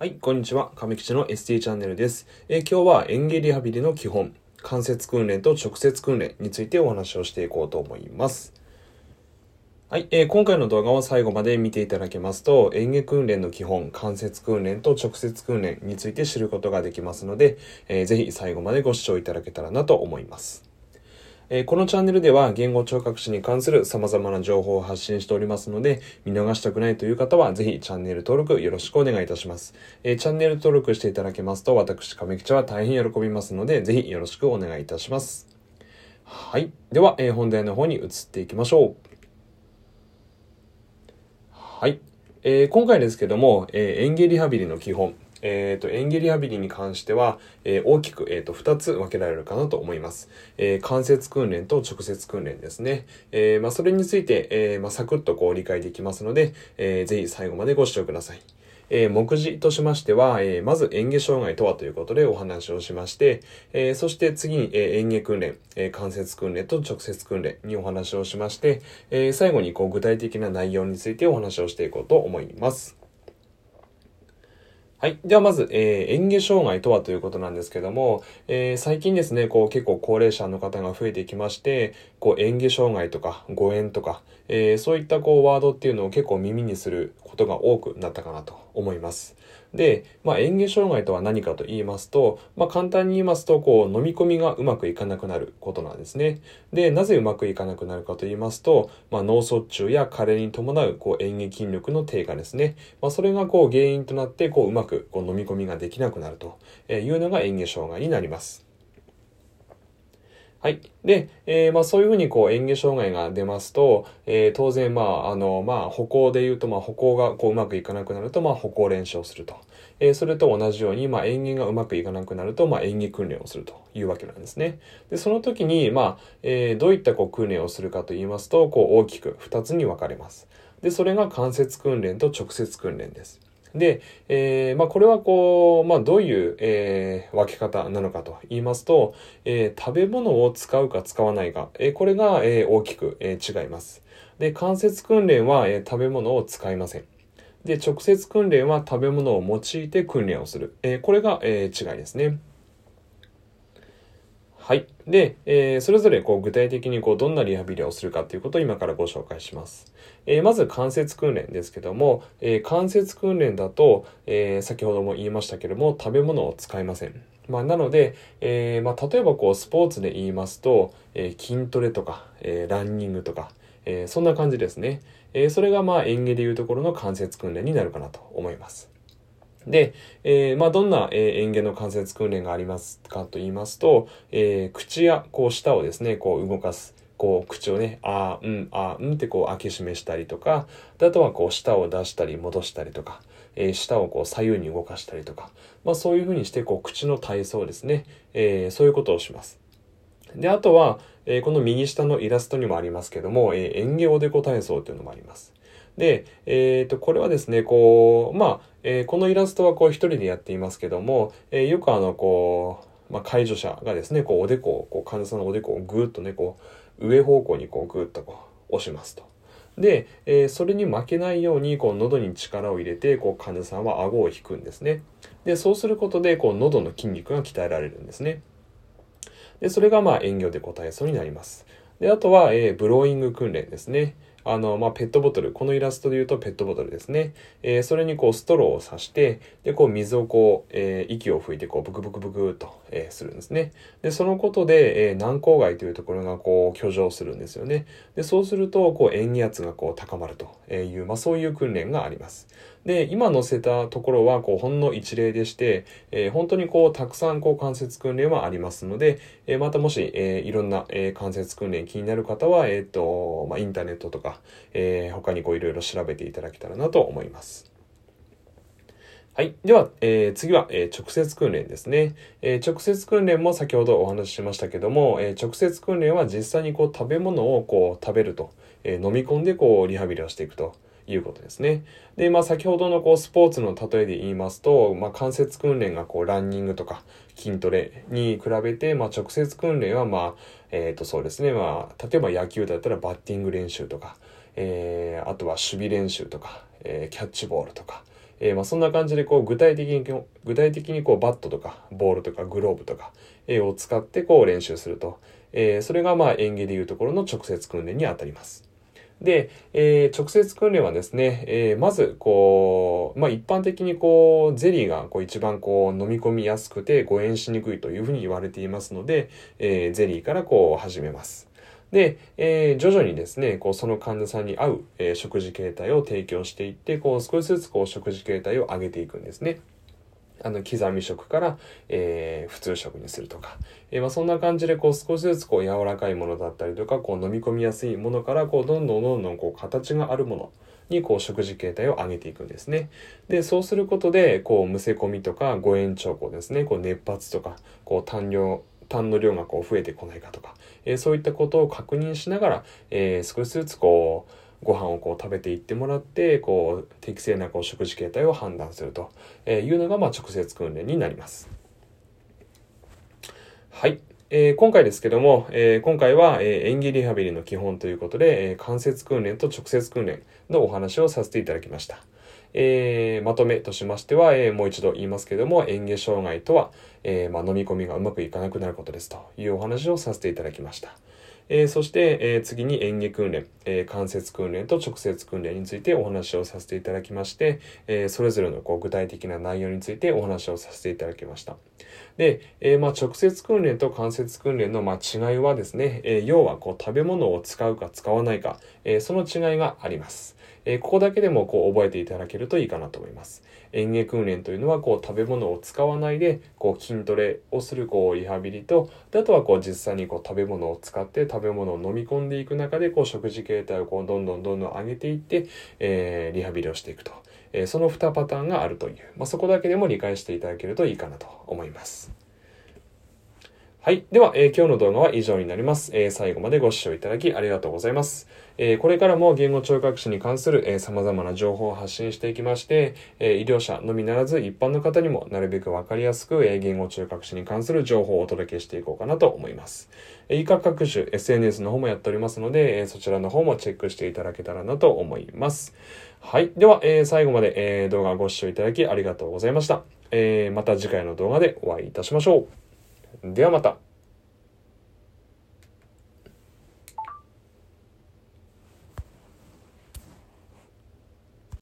はい、こんにちは。亀吉の ST チャンネルです。え今日は園芸リハビリの基本、関節訓練と直接訓練についてお話をしていこうと思います。はい、えー今回の動画を最後まで見ていただけますと、園芸訓練の基本、関節訓練と直接訓練について知ることができますので、えーぜひ最後までご視聴いただけたらなと思います。えーこのチャンネルでは言語聴覚士に関する様々な情報を発信しておりますので、見逃したくないという方はぜひチャンネル登録よろしくお願いいたします。えーチャンネル登録していただけますと、私、亀吉は大変喜びますので、ぜひよろしくお願いいたします。はい。では、えー本題の方に移っていきましょう。はい。えー今回ですけども、えー園芸リハビリの基本、えーと、園芸リハビリに関しては、えー大きく、えーと、2つ分けられるかなと思います。えー関節訓練と直接訓練ですね。えーまあ、それについて、えーまあ、サクッとこう理解できますので、えーぜひ最後までご視聴ください。えー目次としましては、えーまず園芸障害とはということでお話をしまして、えーそして次に、えー園芸訓練、えー関節訓練と直接訓練にお話をしまして、えー最後にこう具体的な内容についてお話をしていこうと思います。はい。ではまず、えー、嚥下障害とはということなんですけども、えー最近ですね、こう結構高齢者の方が増えてきまして、こう嚥下障害とか誤嚥とか、えーそういったこうワードっていうのを結構耳にすることが多くなったかなと思います。で、まあ、嚥下障害とは何かと言いますと、まあ、簡単に言いますと、こう飲み込みがうまくいかなくなることなんですね。で、なぜうまくいかなくなるかと言いますと、まあ、脳卒中や加齢に伴うこう嚥下筋力の低下ですね。まあ、それがこう原因となって、こううまくこう飲み込みができなくなるというのが嚥下障害になります。はい。で、えーまあそういうふうにこう、嚥下障害が出ますと、えー当然まあ、あの、まあ歩行で言うと、まあ歩行がこううまくいかなくなると、まあ歩行練習をすると。えーそれと同じように、まあ嚥下がうまくいかなくなると、まあ嚥下訓練をするというわけなんですね。で、その時に、まあ、えーどういったこう訓練をするかと言いますと、こう大きく2つに分かれます。で、それが関節訓練と直接訓練です。で、えーまあ、これはこう、まあ、どういう、えー分け方なのかと言いますと、えー食べ物を使うか使わないか、えーこれが、えー大きく、えー違います。で、関節訓練は、えー食べ物を使いません。で、直接訓練は食べ物を用いて訓練をする。えーこれが、えー違いですね。はい。で、えーそれぞれこう具体的にこうどんなリハビリをするかということを今からご紹介します。えーまず関節訓練ですけども、えー関節訓練だと、え先ほども言いましたけども、食べ物を使いません。まあ、なので、えまあ、例えばこうスポーツで言いますと、え筋トレとか、えランニングとか、えそんな感じですね。えそれがまあ園芸でいうところの関節訓練になるかなと思います。で、えーまあ、どんな、えー、園芸の関節訓練がありますかと言いますと、えー口や、こう、舌をですね、こう、動かす。こう、口をね、あー、うん、あー、うんってこう、開け閉めしたりとか、あとはこう、舌を出したり戻したりとか、えー舌をこう、左右に動かしたりとか、まあ、そういうふうにして、こう、口の体操ですね、えーそういうことをします。で、あとは、えーこの右下のイラストにもありますけども、えー、園芸おでこ体操っていうのもあります。で、えっ、と、これはですね、こう、まあ、えーこのイラストはこう一人でやっていますけども、えーよくあの、こう、まあ、介助者がですね、こう、おでこを、こう、患者さんのおでこをぐーっとね、こう、上方向にこう、ぐーっとこう、押しますと。で、えーそれに負けないように、こう、喉に力を入れて、こう、患者さんは顎を引くんですね。で、そうすることで、こう、喉の筋肉が鍛えられるんですね。で、それがまあ園業で個体操になります。で、あとは、えーブローイング訓練ですね。あの、まあ、ペットボトル。このイラストで言うとペットボトルですね。えーそれにこうストローを刺して、で、こう水をこう、えー息を吹いてこうブクブクブクっと、えーするんですね。で、そのことで、え軟口蓋というところがこう居上するんですよね。で、そうすると、こう塩気圧がこう高まるという、まあ、そういう訓練があります。で、今載せたところは、こう、ほんの一例でして、えー本当にこう、たくさんこう、関節訓練はありますので、えーまたもし、えーいろんな、え関節訓練気になる方は、えっ、と、まあ、インターネットとか、えー他にこう、いろいろ調べていただけたらなと思います。はい。では、えー次は、えー直接訓練ですね。えー直接訓練も先ほどお話ししましたけども、えー直接訓練は実際にこう食べ物をこう食べると、えー飲み込んでこうリハビリをしていくということですね。で、まあ先ほどのこうスポーツの例えで言いますと、まあ関節訓練がこうランニングとか筋トレに比べて、まあ直接訓練はまあ、えっ、とそうですね、まあ例えば野球だったらバッティング練習とか、えーあとは守備練習とか、えーキャッチボールとか、えー、まあそんな感じでこう具体的に、具体的にこうバットとかボールとかグローブとか、えー、を使ってこう練習すると。えー、それがまあ演技でいうところの直接訓練にあたります。で、えー、直接訓練はですね、えー、まず、こう、まあ、一般的にこう、ゼリーがこう一番こう、飲み込みやすくて誤嚥しにくいというふうに言われていますので、えー、ゼリーからこう、始めます。で、えー、徐々にですね、こう、その患者さんに合う、えー、食事形態を提供していって、こう、少しずつこう、食事形態を上げていくんですね。あの、刻み食から、えー、普通食にするとか、えー、まあ、そんな感じで、こう、少しずつ、こう、柔らかいものだったりとか、こう、飲み込みやすいものから、こう、どんどんどんどん、こう、形があるものに、こう、食事形態を上げていくんですね。で、そうすることで、こう、むせ込みとか、誤嚥兆候ですね、こう、熱発とか、こう、痰量、痰の量がこう、増えてこないかとか、えー、そういったことを確認しながら、え少しずつ、こう、ご飯をこう食べていってもらって、こう、適正なこう食事形態を判断するというのが、まあ、直接訓練になります。はい。えー、今回ですけども、えー、今回は、え、演技リハビリの基本ということで、え関節訓練と直接訓練のお話をさせていただきました。えー、まとめとしましては、えー、もう一度言いますけども、嚥下障害とは、えー、まあ、飲み込みがうまくいかなくなることですというお話をさせていただきました。えー、そして、えー、次に演技訓練、えー、関節訓練と直接訓練についてお話をさせていただきまして、えそれぞれのこう具体的な内容についてお話をさせていただきました。で、えまあ、直接訓練と関節訓練のま違いはですね、え要はこう食べ物を使うか使わないか、えその違いがあります。えここだけでもこう覚えていただけるといいかなと思います。園芸訓練というのはこう食べ物を使わないでこう筋トレをするこうリハビリとであとはこう実際にこう食べ物を使って食べ物を飲み込んでいく中でこう食事形態をこうどんどんどんどん上げていって、えー、リハビリをしていくと、えー、その2パターンがあるという、まあ、そこだけでも理解していただけるといいかなと思います。はい。では、えー、今日の動画は以上になります。えー、最後までご視聴いただきありがとうございます。えー、これからも言語聴覚士に関する、え様々な情報を発信していきまして、え医療者のみならず一般の方にもなるべくわかりやすく、え言語聴覚士に関する情報をお届けしていこうかなと思います。え以下各種 SNS の方もやっておりますので、えそちらの方もチェックしていただけたらなと思います。はい。では、え最後まで、え動画をご視聴いただきありがとうございました。えまた次回の動画でお会いいたしましょう。ではまた。